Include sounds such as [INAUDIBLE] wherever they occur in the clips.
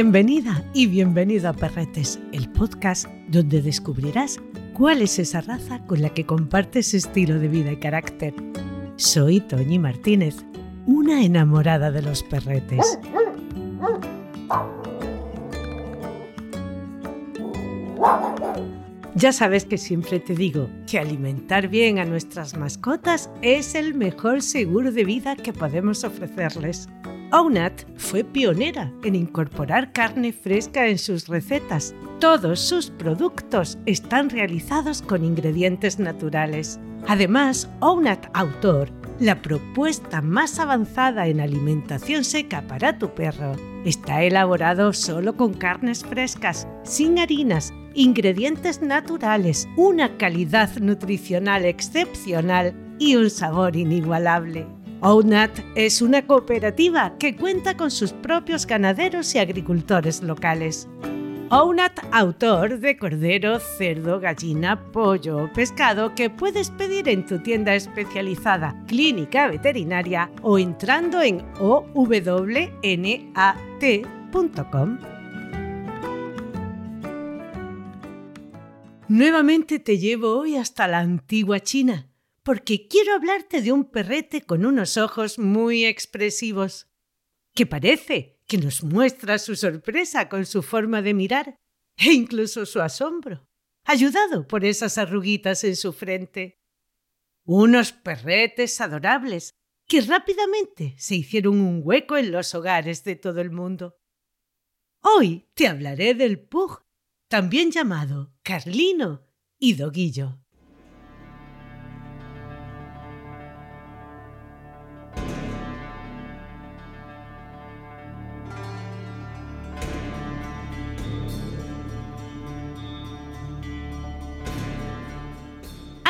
Bienvenida y bienvenido a Perretes, el podcast donde descubrirás cuál es esa raza con la que compartes estilo de vida y carácter. Soy Toñi Martínez, una enamorada de los perretes. Ya sabes que siempre te digo que alimentar bien a nuestras mascotas es el mejor seguro de vida que podemos ofrecerles. Ownat fue pionera en incorporar carne fresca en sus recetas. Todos sus productos están realizados con ingredientes naturales. Además, Ownat Autor, la propuesta más avanzada en alimentación seca para tu perro, está elaborado solo con carnes frescas, sin harinas, ingredientes naturales, una calidad nutricional excepcional y un sabor inigualable. OUNAT es una cooperativa que cuenta con sus propios ganaderos y agricultores locales. OUNAT autor de cordero, cerdo, gallina, pollo o pescado que puedes pedir en tu tienda especializada clínica veterinaria o entrando en ownat.com. Nuevamente te llevo hoy hasta la antigua China porque quiero hablarte de un perrete con unos ojos muy expresivos, que parece que nos muestra su sorpresa con su forma de mirar e incluso su asombro, ayudado por esas arruguitas en su frente. Unos perretes adorables que rápidamente se hicieron un hueco en los hogares de todo el mundo. Hoy te hablaré del Pug, también llamado Carlino y Doguillo.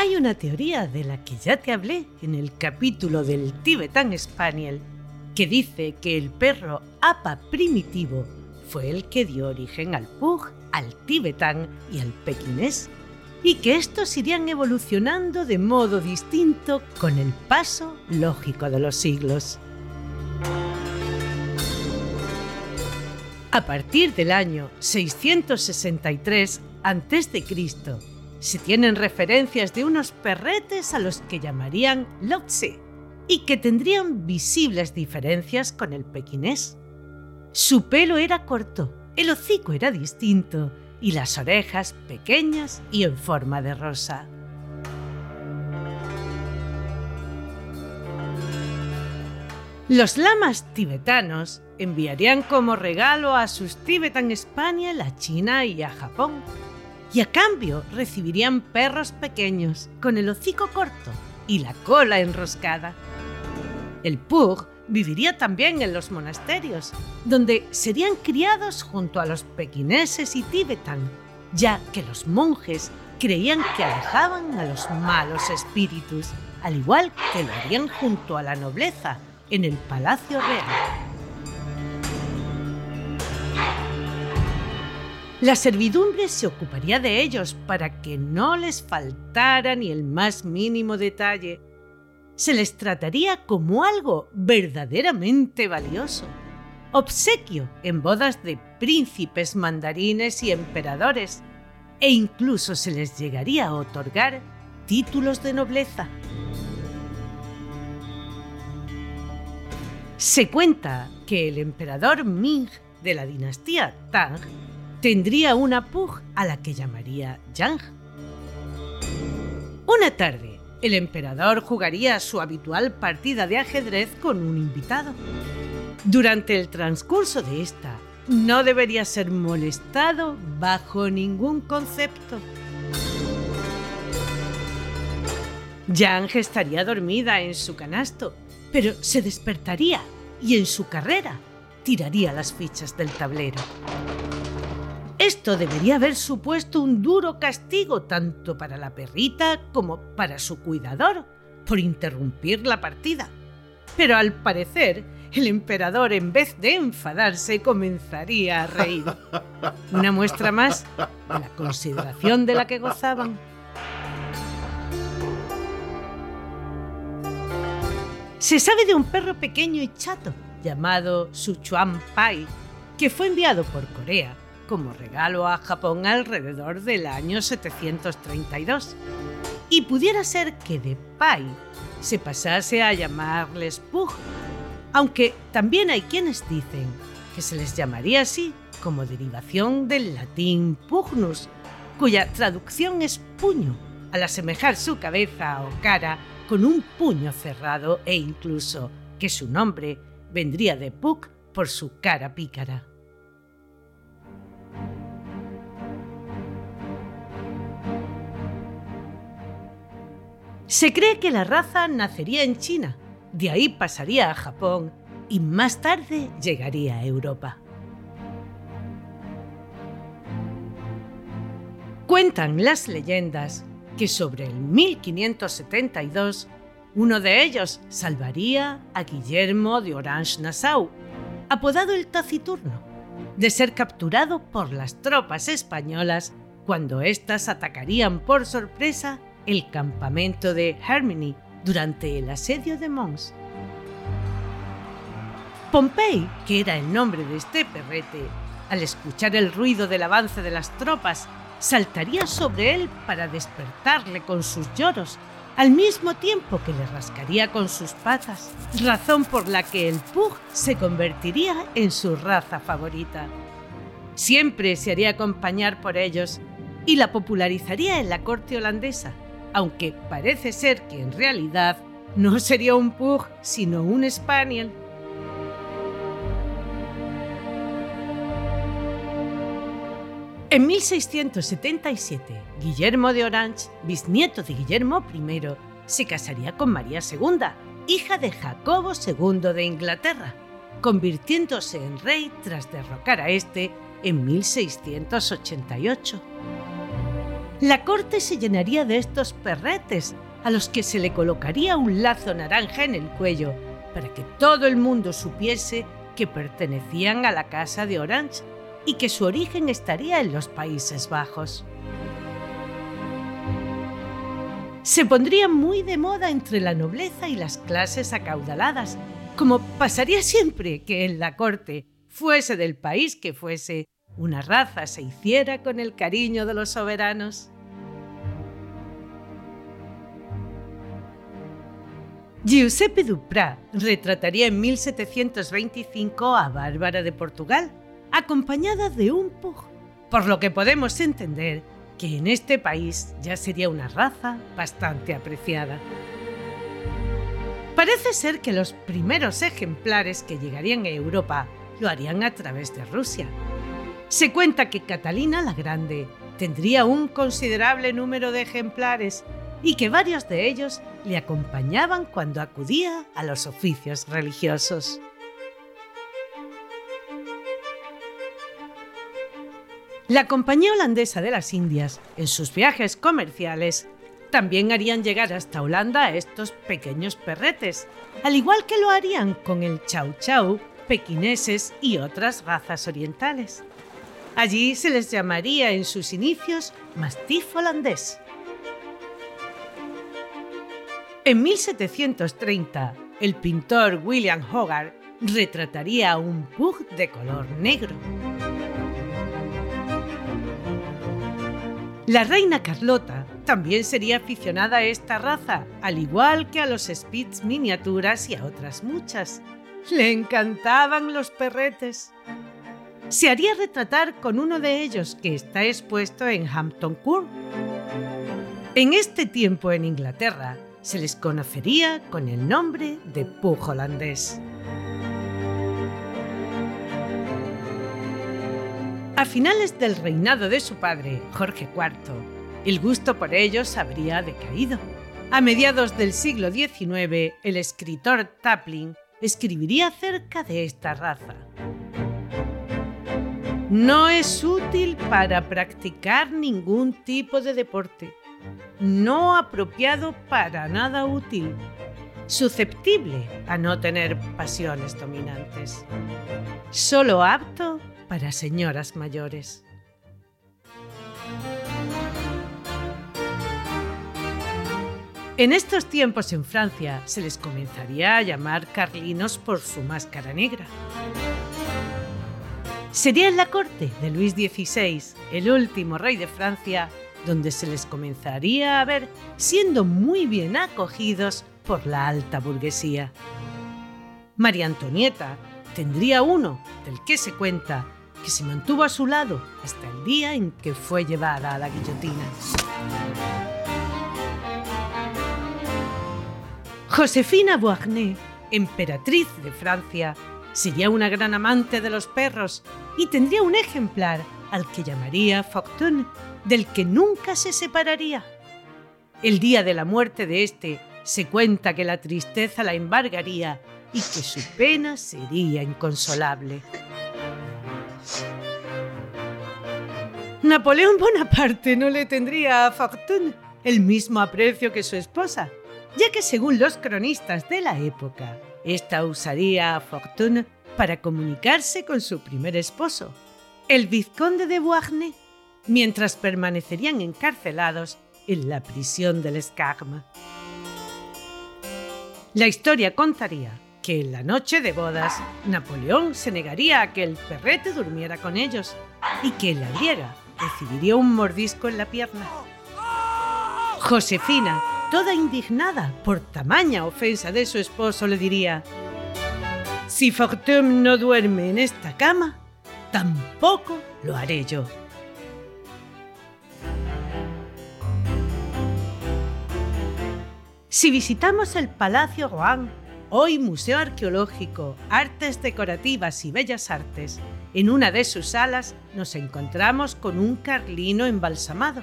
Hay una teoría de la que ya te hablé en el capítulo del Tibetan Spaniel, que dice que el perro APA primitivo fue el que dio origen al Pug, al Tibetan y al Pekinés, y que estos irían evolucionando de modo distinto con el paso lógico de los siglos. A partir del año 663 a.C., se tienen referencias de unos perretes a los que llamarían Lhotse y que tendrían visibles diferencias con el pequinés. Su pelo era corto, el hocico era distinto y las orejas pequeñas y en forma de rosa. Los lamas tibetanos enviarían como regalo a sus Tibetan Spaniel a China y a Japón y a cambio recibirían perros pequeños con el hocico corto y la cola enroscada. El pug viviría también en los monasterios, donde serían criados junto a los pequineses y tibetan, ya que los monjes creían que alejaban a los malos espíritus, al igual que lo harían junto a la nobleza en el palacio real. La servidumbre se ocuparía de ellos para que no les faltara ni el más mínimo detalle. Se les trataría como algo verdaderamente valioso. Obsequio en bodas de príncipes mandarines y emperadores. E incluso se les llegaría a otorgar títulos de nobleza. Se cuenta que el emperador Ming de la dinastía Tang tendría una pug a la que llamaría Yang. Una tarde, el emperador jugaría su habitual partida de ajedrez con un invitado. Durante el transcurso de esta, no debería ser molestado bajo ningún concepto. Yang estaría dormida en su canasto pero se despertaría y en su carrera tiraría las fichas del tablero. Esto debería haber supuesto un duro castigo tanto para la perrita como para su cuidador por interrumpir la partida. Pero al parecer, el emperador en vez de enfadarse comenzaría a reír. Una muestra más de la consideración de la que gozaban. Se sabe de un perro pequeño y chato llamado Suchuan Pai, que fue enviado por Corea como regalo a Japón alrededor del año 732. Y pudiera ser que de Pai se pasase a llamarles Pug, aunque también hay quienes dicen que se les llamaría así como derivación del latín pugnus, cuya traducción es puño, al asemejar su cabeza o cara con un puño cerrado e incluso que su nombre vendría de Puck por su cara pícara. Se cree que la raza nacería en China, de ahí pasaría a Japón y más tarde llegaría a Europa. Cuentan las leyendas que sobre el 1572 uno de ellos salvaría a Guillermo de Orange-Nassau, apodado el Taciturno, de ser capturado por las tropas españolas cuando éstas atacarían por sorpresa el campamento de Herminy durante el asedio de Mons. Pompey, que era el nombre de este perrete, al escuchar el ruido del avance de las tropas, saltaría sobre él para despertarle con sus lloros, al mismo tiempo que le rascaría con sus patas, razón por la que el Pug se convertiría en su raza favorita. Siempre se haría acompañar por ellos y la popularizaría en la corte holandesa, aunque parece ser que en realidad no sería un pug, sino un spaniel. En 1677, Guillermo de Orange, bisnieto de Guillermo I, se casaría con María II, hija de Jacobo II de Inglaterra, convirtiéndose en rey tras derrocar a este en 1688. La corte se llenaría de estos perretes, a los que se le colocaría un lazo naranja en el cuello, para que todo el mundo supiese que pertenecían a la casa de Orange y que su origen estaría en los Países Bajos. Se pondría muy de moda entre la nobleza y las clases acaudaladas, como pasaría siempre que en la corte, fuese del país que fuese, una raza se hiciera con el cariño de los soberanos. Giuseppe Duprat retrataría en 1725 a Bárbara de Portugal, acompañada de un pug, por lo que podemos entender que en este país ya sería una raza bastante apreciada. Parece ser que los primeros ejemplares que llegarían a Europa lo harían a través de Rusia, se cuenta que Catalina la Grande tendría un considerable número de ejemplares y que varios de ellos le acompañaban cuando acudía a los oficios religiosos. La Compañía Holandesa de las Indias, en sus viajes comerciales, también harían llegar hasta Holanda a estos pequeños perretes, al igual que lo harían con el chau chau, pequineses y otras razas orientales. Allí se les llamaría en sus inicios mastif holandés. En 1730, el pintor William Hogarth retrataría a un pug de color negro. La reina Carlota también sería aficionada a esta raza, al igual que a los Spitz miniaturas y a otras muchas. Le encantaban los perretes se haría retratar con uno de ellos que está expuesto en Hampton Court. En este tiempo en Inglaterra se les conocería con el nombre de Pug holandés. A finales del reinado de su padre, Jorge IV, el gusto por ellos habría decaído. A mediados del siglo XIX, el escritor Taplin escribiría acerca de esta raza. No es útil para practicar ningún tipo de deporte. No apropiado para nada útil. Susceptible a no tener pasiones dominantes. Solo apto para señoras mayores. En estos tiempos en Francia se les comenzaría a llamar carlinos por su máscara negra. Sería en la corte de Luis XVI, el último rey de Francia, donde se les comenzaría a ver siendo muy bien acogidos por la alta burguesía. María Antonieta tendría uno del que se cuenta que se mantuvo a su lado hasta el día en que fue llevada a la guillotina. Josefina Beauharnais, emperatriz de Francia, sería una gran amante de los perros y tendría un ejemplar al que llamaría Fortune, del que nunca se separaría. El día de la muerte de este se cuenta que la tristeza la embargaría y que su pena sería inconsolable. Napoleón Bonaparte no le tendría a Fortune el mismo aprecio que su esposa, ya que según los cronistas de la época, esta usaría a Fortune para comunicarse con su primer esposo, el vizconde de Beauharnais, mientras permanecerían encarcelados en la prisión del Escarme. La historia contaría que en la noche de bodas Napoleón se negaría a que el perrete durmiera con ellos y que la griega recibiría un mordisco en la pierna. Josefina toda indignada por tamaña ofensa de su esposo, le diría, si Fortune no duerme en esta cama, tampoco lo haré yo. Si visitamos el Palacio Rohan, hoy Museo Arqueológico, Artes Decorativas y Bellas Artes, en una de sus salas nos encontramos con un carlino embalsamado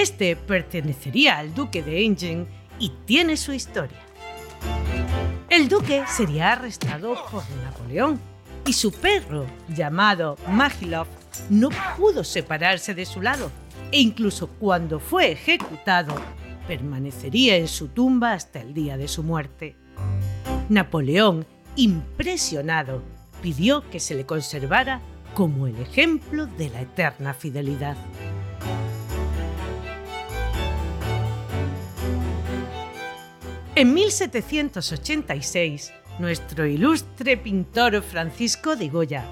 este pertenecería al duque de Enghien y tiene su historia. El duque sería arrestado por Napoleón y su perro, llamado Magilov, no pudo separarse de su lado e incluso cuando fue ejecutado, permanecería en su tumba hasta el día de su muerte. Napoleón, impresionado, pidió que se le conservara como el ejemplo de la eterna fidelidad. En 1786, nuestro ilustre pintor Francisco de Goya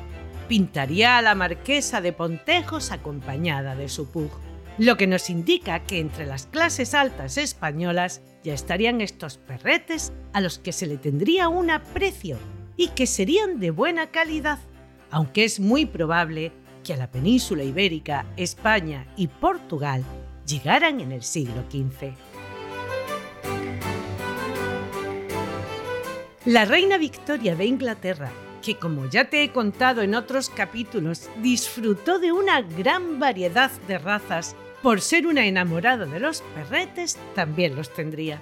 pintaría a la marquesa de Pontejos acompañada de su pug, lo que nos indica que entre las clases altas españolas ya estarían estos perretes a los que se le tendría un aprecio y que serían de buena calidad, aunque es muy probable que a la península ibérica, España y Portugal llegaran en el siglo XV. La reina Victoria de Inglaterra, que como ya te he contado en otros capítulos, disfrutó de una gran variedad de razas, por ser una enamorada de los perretes, también los tendría.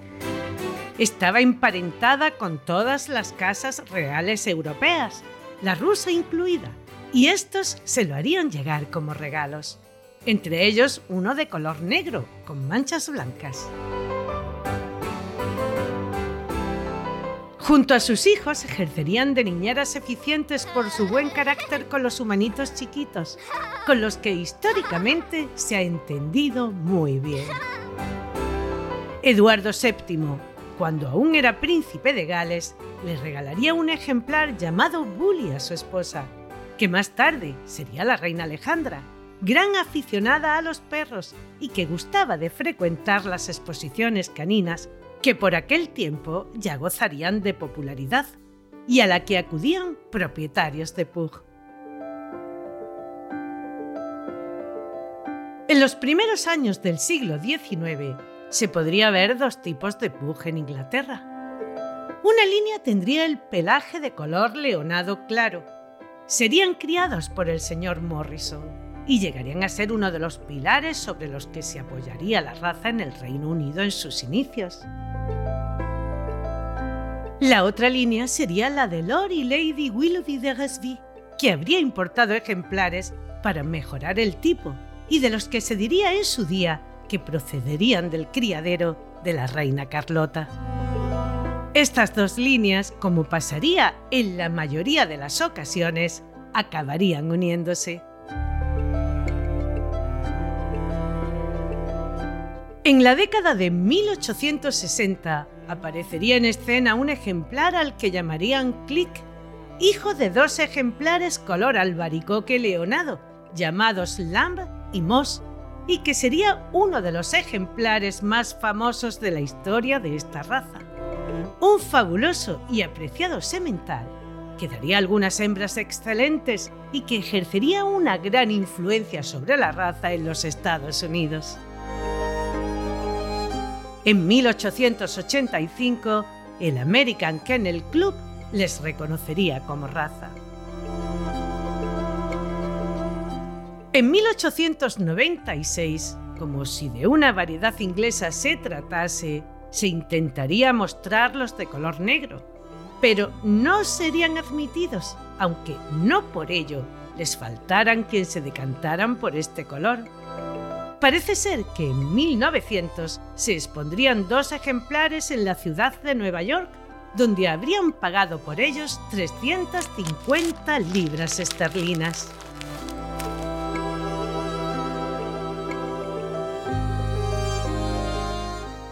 Estaba emparentada con todas las casas reales europeas, la rusa incluida, y estos se lo harían llegar como regalos. Entre ellos uno de color negro, con manchas blancas. Junto a sus hijos ejercerían de niñeras eficientes por su buen carácter con los humanitos chiquitos, con los que históricamente se ha entendido muy bien. Eduardo VII, cuando aún era príncipe de Gales, le regalaría un ejemplar llamado Bully a su esposa, que más tarde sería la reina Alejandra, gran aficionada a los perros y que gustaba de frecuentar las exposiciones caninas que por aquel tiempo ya gozarían de popularidad y a la que acudían propietarios de pug. En los primeros años del siglo XIX se podría ver dos tipos de pug en Inglaterra. Una línea tendría el pelaje de color leonado claro. Serían criados por el señor Morrison. y llegarían a ser uno de los pilares sobre los que se apoyaría la raza en el Reino Unido en sus inicios. La otra línea sería la de Lord y Lady Willoughby de Resby, que habría importado ejemplares para mejorar el tipo y de los que se diría en su día que procederían del criadero de la reina Carlota. Estas dos líneas, como pasaría en la mayoría de las ocasiones, acabarían uniéndose. En la década de 1860 aparecería en escena un ejemplar al que llamarían Click, hijo de dos ejemplares color albaricoque leonado, llamados Lamb y Moss, y que sería uno de los ejemplares más famosos de la historia de esta raza. Un fabuloso y apreciado semental que daría algunas hembras excelentes y que ejercería una gran influencia sobre la raza en los Estados Unidos. En 1885, el American Kennel Club les reconocería como raza. En 1896, como si de una variedad inglesa se tratase, se intentaría mostrarlos de color negro, pero no serían admitidos, aunque no por ello les faltaran quien se decantaran por este color. Parece ser que en 1900 se expondrían dos ejemplares en la ciudad de Nueva York, donde habrían pagado por ellos 350 libras esterlinas.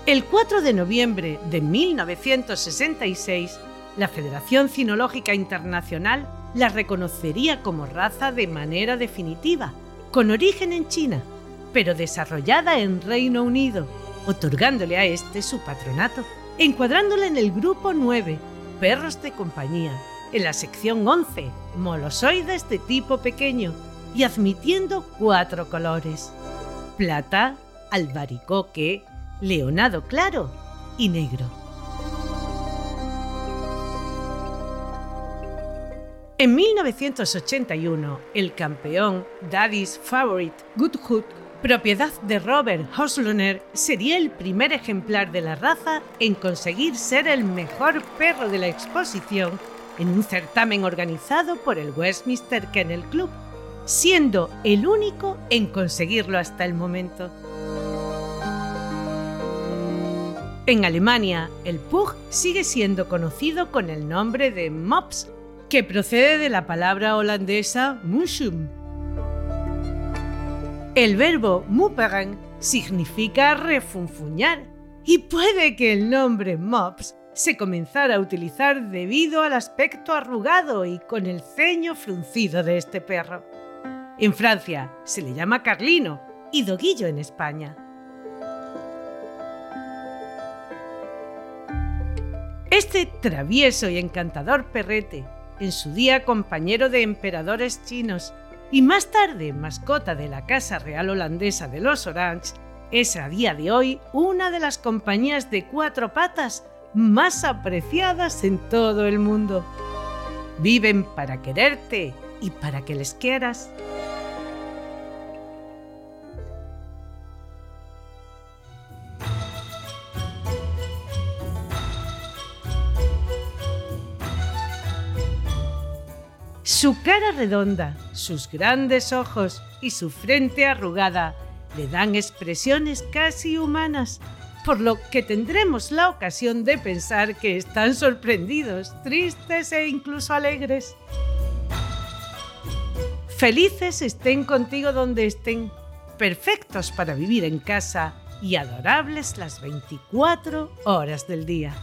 El 4 de noviembre de 1966, la Federación Cinológica Internacional la reconocería como raza de manera definitiva, con origen en China, pero desarrollada en Reino Unido, otorgándole a este su patronato, encuadrándola en el grupo 9, perros de compañía, en la sección 11, molosoides de tipo pequeño, y admitiendo cuatro colores, plata, albaricoque, leonado claro y negro. En 1981, el campeón Daddy's Favorite Good Hood propiedad de Robert Hosloner, sería el primer ejemplar de la raza en conseguir ser el mejor perro de la exposición en un certamen organizado por el Westminster Kennel Club, siendo el único en conseguirlo hasta el momento. En Alemania, el Pug sigue siendo conocido con el nombre de Mops, que procede de la palabra holandesa Mushum, el verbo muperen significa refunfuñar y puede que el nombre mops se comenzara a utilizar debido al aspecto arrugado y con el ceño fruncido de este perro. En Francia se le llama carlino y doguillo en España. Este travieso y encantador perrete, en su día compañero de emperadores chinos y más tarde mascota de la Casa Real Holandesa de los Orange, es a día de hoy una de las compañías de cuatro patas más apreciadas en todo el mundo. Viven para quererte y para que les quieras. Su cara redonda, sus grandes ojos y su frente arrugada le dan expresiones casi humanas, por lo que tendremos la ocasión de pensar que están sorprendidos, tristes e incluso alegres. Felices estén contigo donde estén, perfectos para vivir en casa y adorables las 24 horas del día.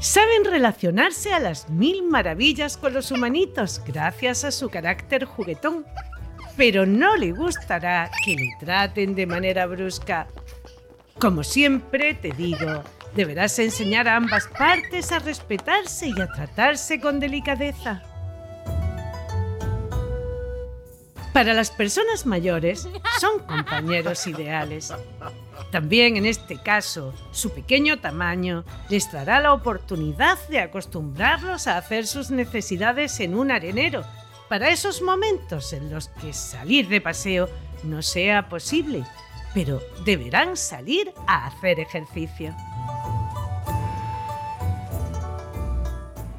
Saben relacionarse a las mil maravillas con los humanitos gracias a su carácter juguetón, pero no le gustará que le traten de manera brusca. Como siempre te digo, deberás enseñar a ambas partes a respetarse y a tratarse con delicadeza. Para las personas mayores son compañeros ideales. También en este caso, su pequeño tamaño les dará la oportunidad de acostumbrarlos a hacer sus necesidades en un arenero para esos momentos en los que salir de paseo no sea posible, pero deberán salir a hacer ejercicio.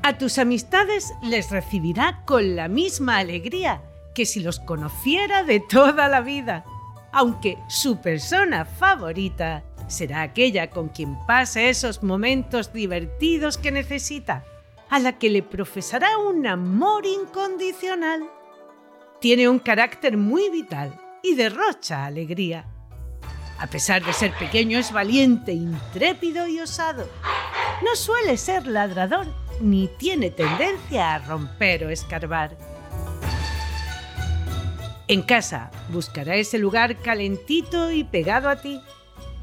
A tus amistades les recibirá con la misma alegría que si los conociera de toda la vida, aunque su persona favorita será aquella con quien pase esos momentos divertidos que necesita, a la que le profesará un amor incondicional. Tiene un carácter muy vital y derrocha alegría. A pesar de ser pequeño es valiente, intrépido y osado. No suele ser ladrador ni tiene tendencia a romper o escarbar. En casa buscará ese lugar calentito y pegado a ti.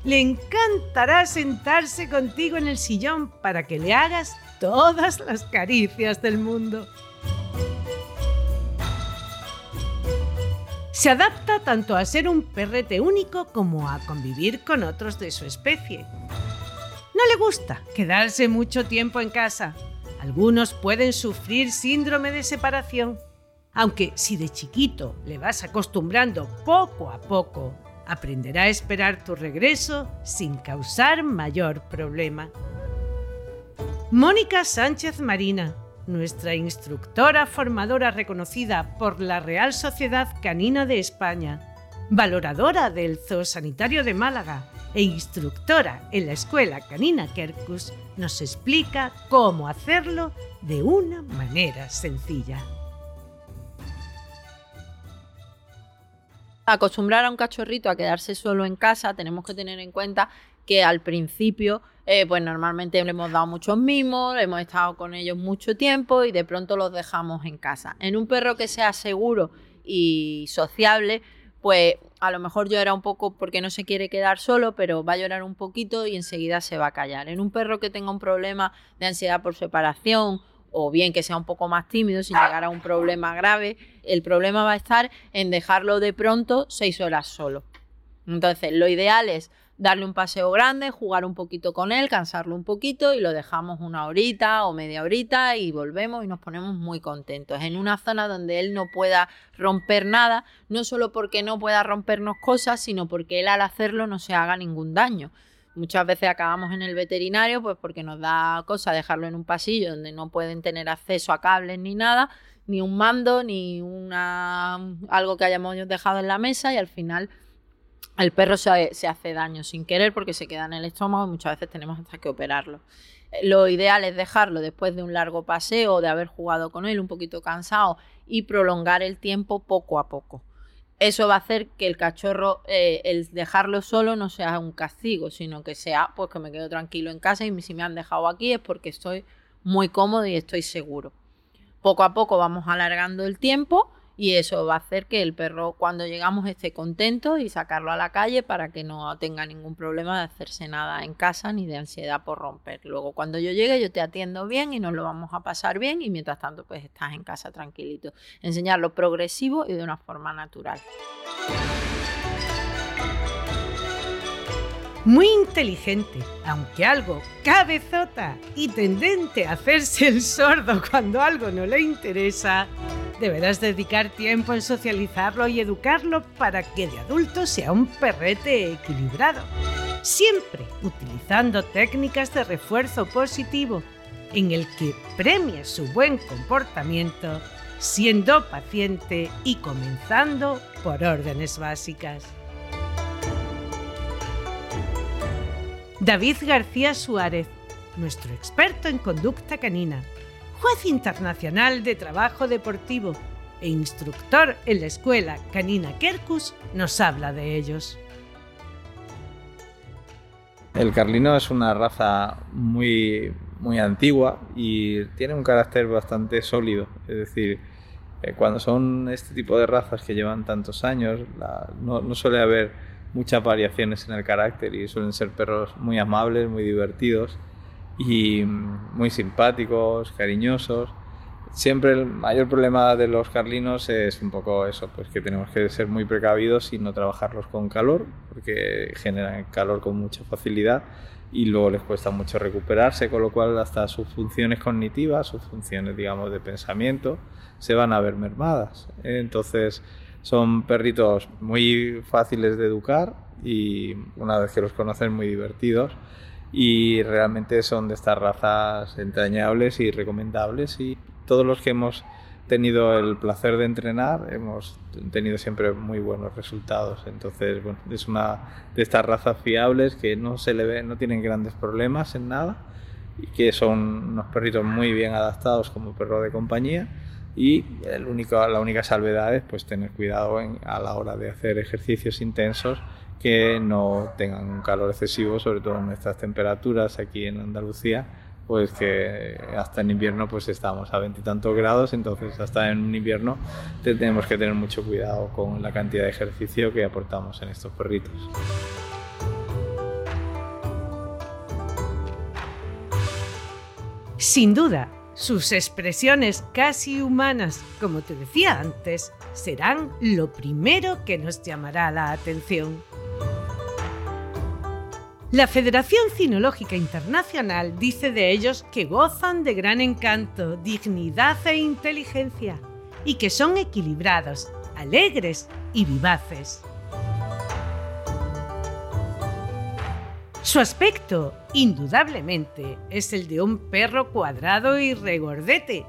Le encantará sentarse contigo en el sillón para que le hagas todas las caricias del mundo. Se adapta tanto a ser un perrete único como a convivir con otros de su especie. No le gusta quedarse mucho tiempo en casa, algunos pueden sufrir síndrome de separación, aunque si de chiquito le vas acostumbrando poco a poco, aprenderá a esperar tu regreso sin causar mayor problema. Mónica Sánchez Marina, nuestra instructora formadora reconocida por la Real Sociedad Canina de España, valoradora del Zoosanitario de Málaga e instructora en la Escuela Canina Kerkus, nos explica cómo hacerlo de una manera sencilla. Acostumbrar a un cachorrito a quedarse solo en casa, tenemos que tener en cuenta que al principio, eh, pues normalmente le hemos dado muchos mimos, hemos estado con ellos mucho tiempo y de pronto los dejamos en casa. En un perro que sea seguro y sociable, pues a lo mejor llora un poco porque no se quiere quedar solo, pero va a llorar un poquito y enseguida se va a callar. En un perro que tenga un problema de ansiedad por separación o bien que sea un poco más tímido sin llegar a un problema grave, el problema va a estar en dejarlo de pronto seis horas solo. Entonces, lo ideal es darle un paseo grande, jugar un poquito con él, cansarlo un poquito y lo dejamos una horita o media horita y volvemos y nos ponemos muy contentos. En una zona donde él no pueda romper nada, no solo porque no pueda rompernos cosas, sino porque él al hacerlo no se haga ningún daño. Muchas veces acabamos en el veterinario pues porque nos da cosa dejarlo en un pasillo donde no pueden tener acceso a cables ni nada, ni un mando, ni una algo que hayamos dejado en la mesa y al final el perro se, hace daño sin querer porque se queda en el estómago y muchas veces tenemos hasta que operarlo. Eh, lo ideal es dejarlo después de un largo paseo, de haber jugado con él un poquito cansado y prolongar el tiempo poco a poco. Eso va a hacer que el cachorro, eh, el dejarlo solo no sea un castigo, sino que sea, pues que me quedo tranquilo en casa y si me han dejado aquí es porque estoy muy cómodo y estoy seguro. Poco a poco vamos alargando el tiempo y eso va a hacer que el perro cuando llegamos esté contento y sacarlo a la calle para que no tenga ningún problema de hacerse nada en casa ni de ansiedad por romper. Luego cuando yo llegue yo te atiendo bien y nos lo vamos a pasar bien y mientras tanto pues estás en casa tranquilito. Enseñarlo progresivo y de una forma natural. Muy inteligente, aunque algo cabezota y tendente a hacerse el sordo cuando algo no le interesa, deberás dedicar tiempo en socializarlo y educarlo para que de adulto sea un perrete equilibrado. Siempre utilizando técnicas de refuerzo positivo en el que premie su buen comportamiento, siendo paciente y comenzando por órdenes básicas. David García Suárez, nuestro experto en conducta canina juez internacional de trabajo deportivo e instructor en la escuela Canina Kerkus, nos habla de ellos. El carlino es una raza muy, muy antigua y tiene un carácter bastante sólido. Es decir, eh, cuando son este tipo de razas que llevan tantos años, no, no, suele haber muchas variaciones en el carácter y suelen ser perros muy amables, muy divertidos y muy simpáticos, cariñosos. siempre el mayor problema de los carlinos es un poco eso, pues que tenemos que ser muy precavidos y no trabajarlos con calor, porque generan calor con mucha facilidad y luego les cuesta mucho recuperarse, con lo cual hasta sus funciones cognitivas, sus funciones, digamos, de pensamiento, se van a ver mermadas. Entonces, son perritos muy fáciles de educar y una vez que los conocen muy divertidos. Y realmente son de estas razas entrañables y recomendables. Y todos los que hemos tenido el placer de entrenar hemos tenido siempre muy buenos resultados. Entonces es una de estas razas fiables que no se le ve no tienen grandes problemas en nada y que son unos perritos muy bien adaptados como perro de compañía y la única salvedad es pues tener cuidado a la hora de hacer ejercicios intensos que no tengan un calor excesivo, sobre todo en nuestras temperaturas aquí en Andalucía, pues que hasta en invierno pues estamos a veintitantos grados, entonces hasta en un invierno tenemos que tener mucho cuidado con la cantidad de ejercicio que aportamos en estos perritos. Sin duda, sus expresiones casi humanas, como te decía antes, serán lo primero que nos llamará la atención. La Federación Cinológica Internacional dice de ellos que gozan de gran encanto, dignidad e inteligencia, y que son equilibrados, alegres y vivaces. Su aspecto, indudablemente, es el de un perro cuadrado y regordete,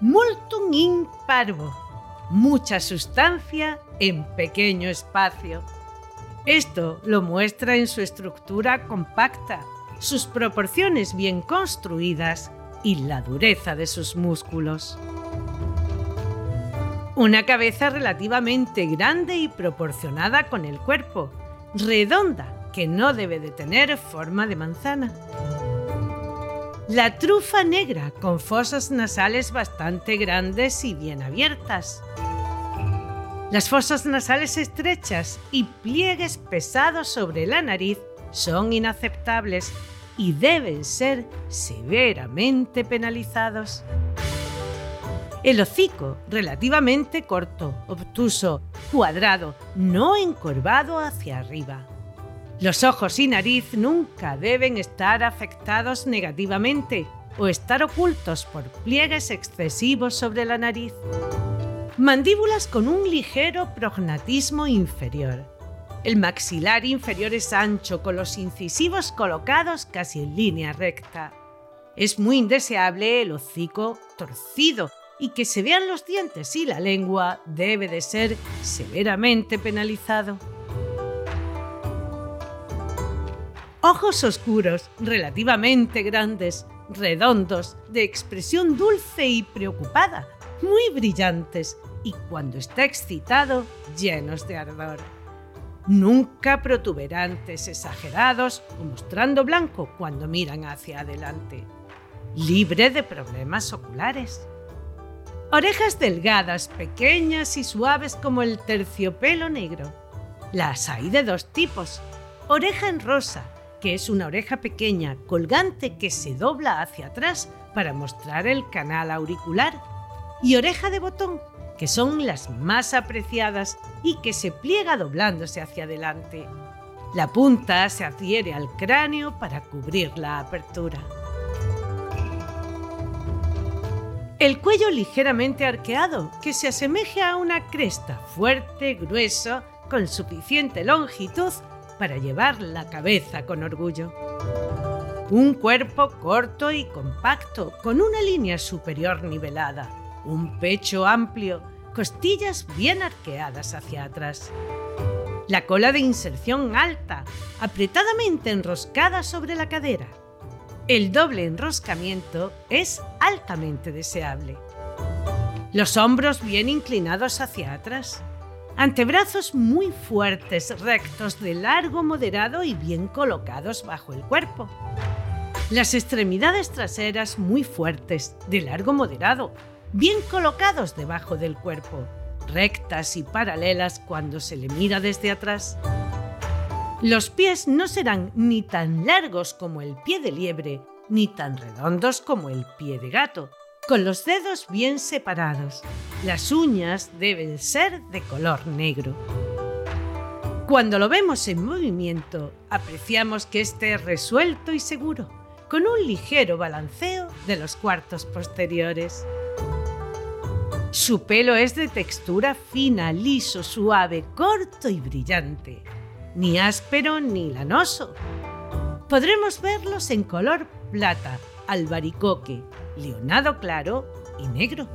multum in parvo, mucha sustancia en pequeño espacio. Esto lo muestra en su estructura compacta, sus proporciones bien construidas y la dureza de sus músculos. Una cabeza relativamente grande y proporcionada con el cuerpo, redonda, que no debe de tener forma de manzana. La trufa negra con fosas nasales bastante grandes y bien abiertas. Las fosas nasales estrechas y pliegues pesados sobre la nariz son inaceptables y deben ser severamente penalizados. El hocico, relativamente corto, obtuso, cuadrado, no encorvado hacia arriba. Los ojos y nariz nunca deben estar afectados negativamente o estar ocultos por pliegues excesivos sobre la nariz. Mandíbulas con un ligero prognatismo inferior. El maxilar inferior es ancho, con los incisivos colocados casi en línea recta. Es muy indeseable el hocico torcido y que se vean los dientes y la lengua debe de ser severamente penalizado. Ojos oscuros, relativamente grandes, redondos, de expresión dulce y preocupada, muy brillantes, y cuando está excitado, llenos de ardor. Nunca protuberantes, exagerados o mostrando blanco cuando miran hacia adelante. Libre de problemas oculares. Orejas delgadas, pequeñas y suaves como el terciopelo negro. Las hay de dos tipos. Oreja en rosa, que es una oreja pequeña, colgante que se dobla hacia atrás para mostrar el canal auricular. Y oreja de botón, que son las más apreciadas y que se pliega doblándose hacia adelante. La punta se adhiere al cráneo para cubrir la apertura. El cuello ligeramente arqueado, que se asemeje a una cresta fuerte, grueso, con suficiente longitud para llevar la cabeza con orgullo. Un cuerpo corto y compacto, con una línea superior nivelada un pecho amplio, costillas bien arqueadas hacia atrás. La cola de inserción alta, apretadamente enroscada sobre la cadera. El doble enroscamiento es altamente deseable. Los hombros bien inclinados hacia atrás. Antebrazos muy fuertes, rectos, de largo moderado y bien colocados bajo el cuerpo. Las extremidades traseras muy fuertes, de largo moderado, bien colocados debajo del cuerpo, rectas y paralelas cuando se le mira desde atrás. Los pies no serán ni tan largos como el pie de liebre, ni tan redondos como el pie de gato, con los dedos bien separados. Las uñas deben ser de color negro. Cuando lo vemos en movimiento, apreciamos que esté resuelto y seguro, con un ligero balanceo de los cuartos posteriores. Su pelo es de textura fina, liso, suave, corto y brillante, ni áspero ni lanoso. Podremos verlos en color plata, albaricoque, leonado claro y negro.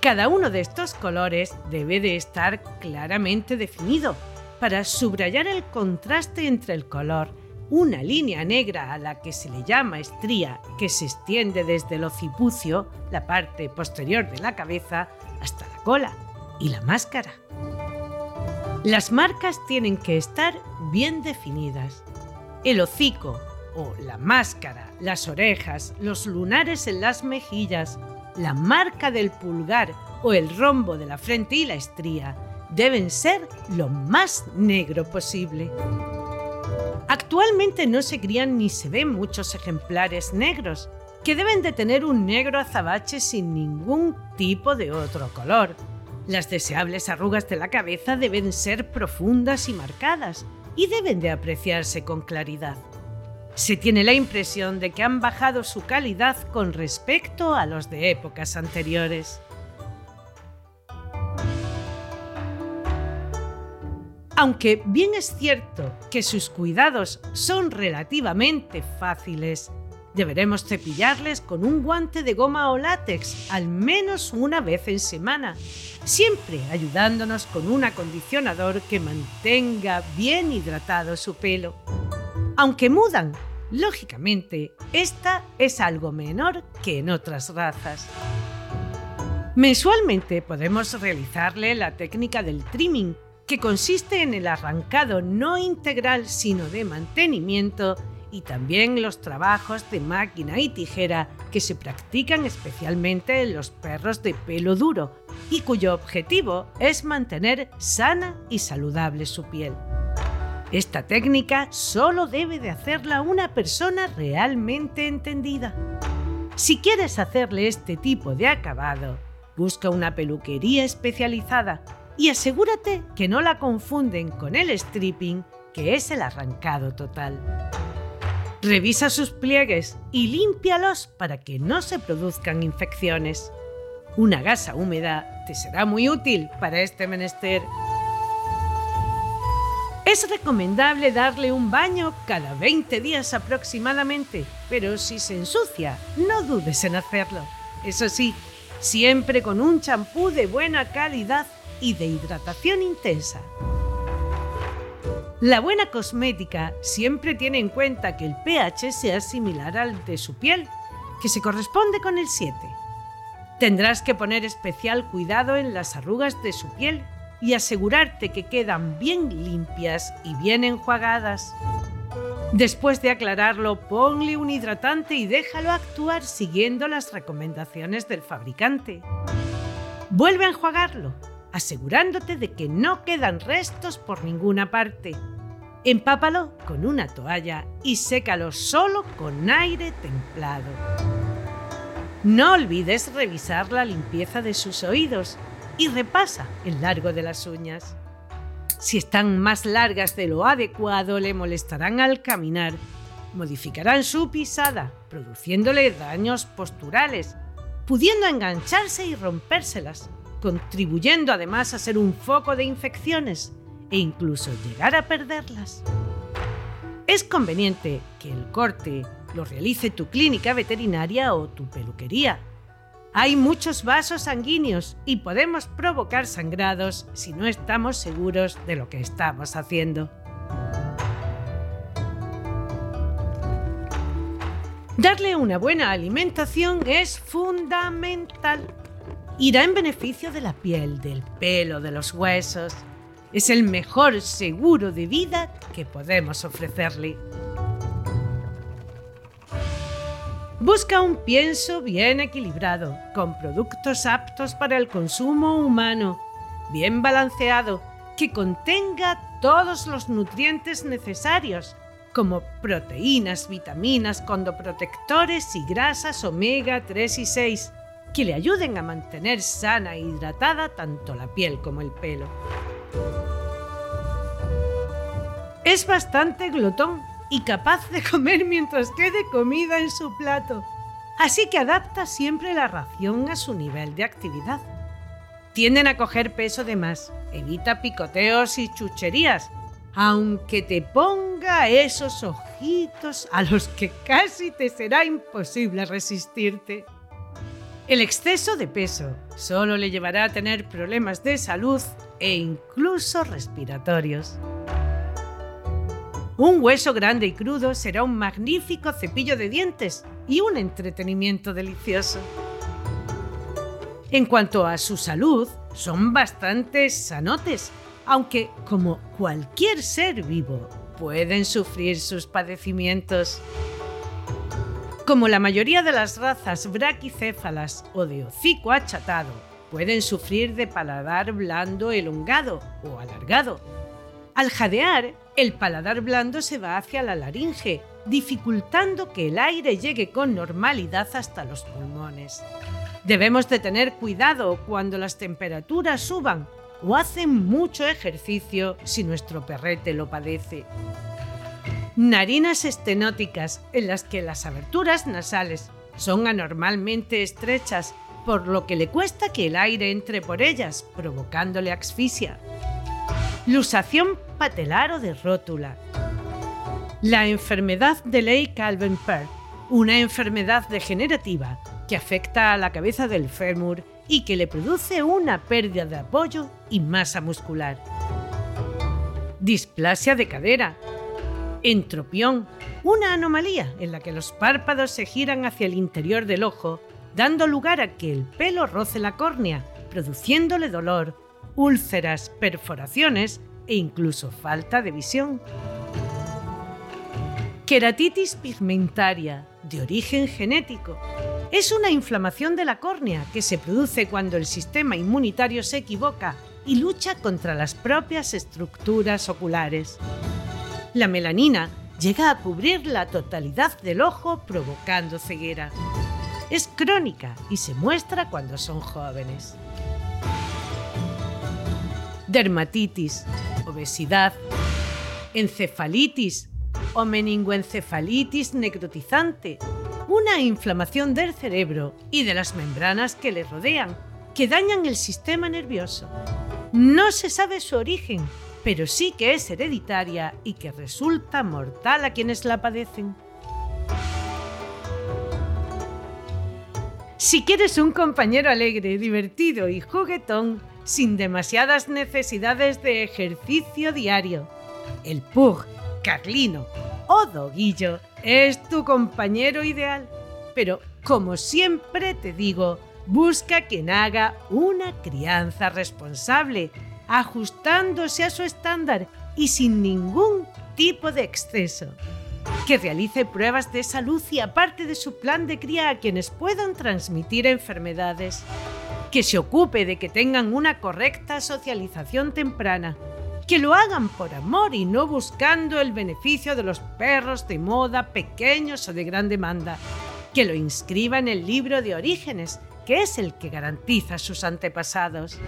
Cada uno de estos colores debe de estar claramente definido para subrayar el contraste entre el color una línea negra a la que se le llama estría, que se extiende desde el occipucio, la parte posterior de la cabeza, hasta la cola y la máscara. Las marcas tienen que estar bien definidas. El hocico o la máscara, las orejas, los lunares en las mejillas, la marca del pulgar o el rombo de la frente y la estría deben ser lo más negro posible. Actualmente no se crían ni se ven muchos ejemplares negros, que deben de tener un negro azabache sin ningún tipo de otro color. Las deseables arrugas de la cabeza deben ser profundas y marcadas y deben de apreciarse con claridad. Se tiene la impresión de que han bajado su calidad con respecto a los de épocas anteriores. Aunque bien es cierto que sus cuidados son relativamente fáciles, deberemos cepillarles con un guante de goma o látex al menos una vez en semana, siempre ayudándonos con un acondicionador que mantenga bien hidratado su pelo. Aunque mudan, lógicamente, esta es algo menor que en otras razas. Mensualmente podemos realizarle la técnica del trimming, que consiste en el arrancado no integral sino de mantenimiento y también los trabajos de máquina y tijera que se practican especialmente en los perros de pelo duro y cuyo objetivo es mantener sana y saludable su piel. Esta técnica solo debe de hacerla una persona realmente entendida. Si quieres hacerle este tipo de acabado, busca una peluquería especializada y asegúrate que no la confunden con el stripping, que es el arrancado total. Revisa sus pliegues y límpialos para que no se produzcan infecciones. Una gasa húmeda te será muy útil para este menester. Es recomendable darle un baño cada 20 días aproximadamente, pero si se ensucia, no dudes en hacerlo. Eso sí, siempre con un champú de buena calidad y de hidratación intensa. La buena cosmética siempre tiene en cuenta que el pH sea similar al de su piel, que se corresponde con el 7. Tendrás que poner especial cuidado en las arrugas de su piel y asegurarte que quedan bien limpias y bien enjuagadas. Después de aclararlo, ponle un hidratante y déjalo actuar siguiendo las recomendaciones del fabricante. Vuelve a enjuagarlo asegurándote de que no quedan restos por ninguna parte. Empápalo con una toalla y sécalo solo con aire templado. No olvides revisar la limpieza de sus oídos y repasa el largo de las uñas. Si están más largas de lo adecuado, le molestarán al caminar, modificarán su pisada, produciéndole daños posturales, pudiendo engancharse y rompérselas, contribuyendo además a ser un foco de infecciones e incluso llegar a perderlas. Es conveniente que el corte lo realice tu clínica veterinaria o tu peluquería. Hay muchos vasos sanguíneos y podemos provocar sangrados si no estamos seguros de lo que estamos haciendo. Darle una buena alimentación es fundamental irá en beneficio de la piel, del pelo, de los huesos. Es el mejor seguro de vida que podemos ofrecerle. Busca un pienso bien equilibrado, con productos aptos para el consumo humano, bien balanceado, que contenga todos los nutrientes necesarios como proteínas, vitaminas, condoprotectores y grasas omega 3 y 6, que le ayuden a mantener sana e hidratada tanto la piel como el pelo. Es bastante glotón y capaz de comer mientras quede comida en su plato, así que adapta siempre la ración a su nivel de actividad. Tienden a coger peso de más, evita picoteos y chucherías, aunque te ponga esos ojitos a los que casi te será imposible resistirte. El exceso de peso solo le llevará a tener problemas de salud e incluso respiratorios. Un hueso grande y crudo será un magnífico cepillo de dientes y un entretenimiento delicioso. En cuanto a su salud, son bastante sanotes, aunque como cualquier ser vivo, pueden sufrir sus padecimientos. Como la mayoría de las razas braquicéfalas o de hocico achatado, pueden sufrir de paladar blando elongado o alargado. Al jadear, el paladar blando se va hacia la laringe, dificultando que el aire llegue con normalidad hasta los pulmones. Debemos de tener cuidado cuando las temperaturas suban o hacen mucho ejercicio si nuestro perrete lo padece. Narinas estenóticas en las que las aberturas nasales son anormalmente estrechas, por lo que le cuesta que el aire entre por ellas, provocándole asfixia. Lusación patelar o de rótula. La enfermedad de Ley calvin perk una enfermedad degenerativa que afecta a la cabeza del fémur y que le produce una pérdida de apoyo y masa muscular. Displasia de cadera. Entropión, una anomalía en la que los párpados se giran hacia el interior del ojo, dando lugar a que el pelo roce la córnea, produciéndole dolor, úlceras, perforaciones e incluso falta de visión. Queratitis pigmentaria, de origen genético. Es una inflamación de la córnea que se produce cuando el sistema inmunitario se equivoca y lucha contra las propias estructuras oculares. La melanina llega a cubrir la totalidad del ojo provocando ceguera. Es crónica y se muestra cuando son jóvenes dermatitis, obesidad, encefalitis o meningoencefalitis necrotizante, una inflamación del cerebro y de las membranas que le rodean, que dañan el sistema nervioso. No se sabe su origen, pero sí que es hereditaria y que resulta mortal a quienes la padecen. Si quieres un compañero alegre, divertido y juguetón, sin demasiadas necesidades de ejercicio diario. El Pug, Carlino o Doguillo es tu compañero ideal. Pero, como siempre te digo, busca quien haga una crianza responsable, ajustándose a su estándar y sin ningún tipo de exceso. Que realice pruebas de salud y aparte de su plan de cría a quienes puedan transmitir enfermedades que se ocupe de que tengan una correcta socialización temprana, que lo hagan por amor y no buscando el beneficio de los perros de moda pequeños o de gran demanda, que lo inscriba en el libro de orígenes, que es el que garantiza sus antepasados,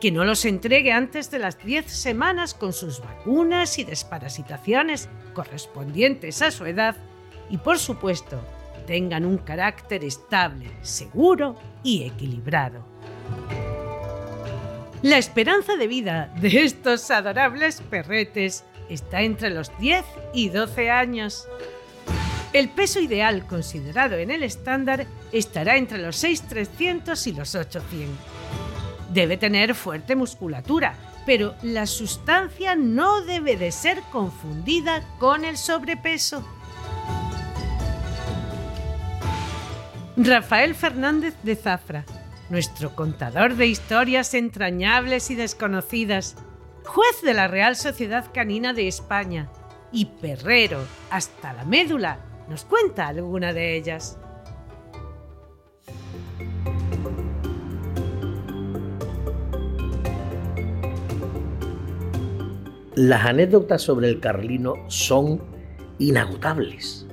que no los entregue antes de las 10 semanas con sus vacunas y desparasitaciones correspondientes a su edad. Y por supuesto tengan un carácter estable, seguro y equilibrado. La esperanza de vida de estos adorables perretes está entre los 10 y 12 años. El peso ideal considerado en el estándar estará entre los 6,300 y los 800. Debe tener fuerte musculatura, pero la sustancia no debe de ser confundida con el sobrepeso. Rafael Fernández de Zafra, nuestro contador de historias entrañables y desconocidas, juez de la Real Sociedad Canina de España y perrero hasta la médula, nos cuenta alguna de ellas. Las anécdotas sobre el Carlino son inagotables.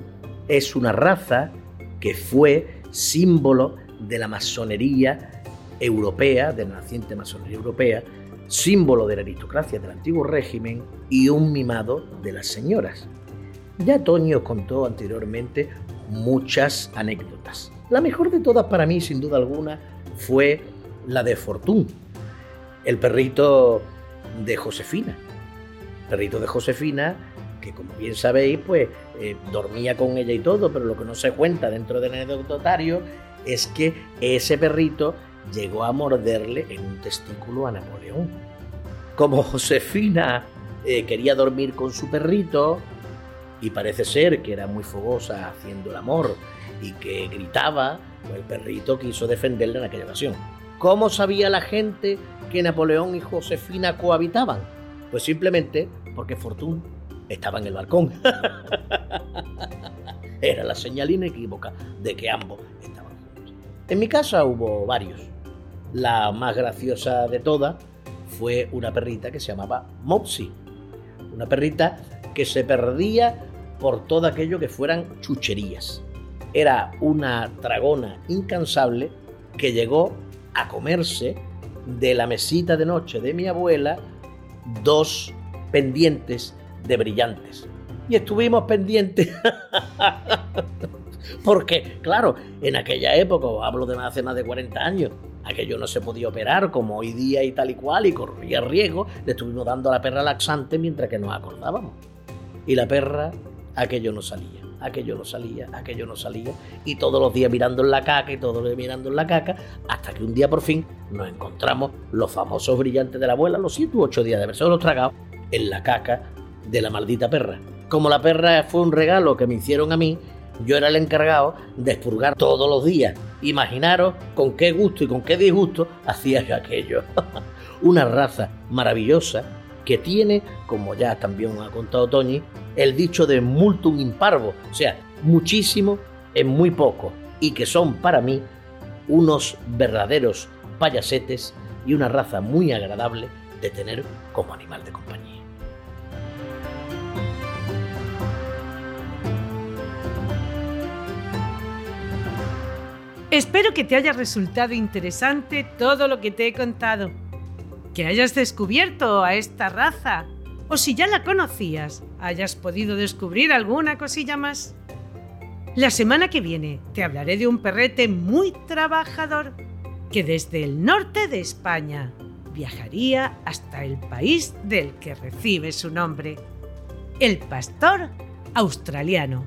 Es una raza que fue símbolo de la masonería europea, de la naciente masonería europea, símbolo de la aristocracia del antiguo régimen y un mimado de las señoras. Ya Toño contó anteriormente muchas anécdotas. La mejor de todas para mí, sin duda alguna, fue la de Fortún, el perrito de Josefina. perrito de Josefina, que como bien sabéis, pues eh, dormía con ella y todo, pero lo que no se cuenta dentro del anecdotario es que ese perrito llegó a morderle en un testículo a Napoleón. Como Josefina eh, quería dormir con su perrito, y parece ser que era muy fogosa haciendo el amor y que gritaba, pues el perrito quiso defenderla en aquella ocasión. ¿Cómo sabía la gente que Napoleón y Josefina cohabitaban? Pues simplemente porque Fortune estaba en el balcón. [LAUGHS] Era la señal inequívoca de que ambos estaban. En mi casa hubo varios. La más graciosa de todas fue una perrita que se llamaba Mopsy. Una perrita que se perdía por todo aquello que fueran chucherías. Era una dragona incansable que llegó a comerse de la mesita de noche de mi abuela dos pendientes de brillantes. Y estuvimos pendientes. [LAUGHS] Porque, claro, en aquella época, hablo de hace más de 40 años, aquello no se podía operar como hoy día y tal y cual, y corría riesgo. Le estuvimos dando a la perra laxante mientras que nos acordábamos. Y la perra, aquello no salía aquello no salía, aquello no salía, y todos los días mirando en la caca y todos los días mirando en la caca, hasta que un día por fin nos encontramos los famosos brillantes de la abuela, los 7 u 8 días de haberse los tragado, en la caca de la maldita perra. Como la perra fue un regalo que me hicieron a mí, yo era el encargado de expurgar todos los días. Imaginaros con qué gusto y con qué disgusto hacía yo aquello. [LAUGHS] Una raza maravillosa que tiene, como ya también ha contado Toñi, el dicho de multum imparvo, o sea, muchísimo en muy poco, y que son para mí unos verdaderos payasetes y una raza muy agradable de tener como animal de compañía. Espero que te haya resultado interesante todo lo que te he contado, que hayas descubierto a esta raza o si ya la conocías, hayas podido descubrir alguna cosilla más. La semana que viene te hablaré de un perrete muy trabajador que desde el norte de España viajaría hasta el país del que recibe su nombre, el pastor australiano.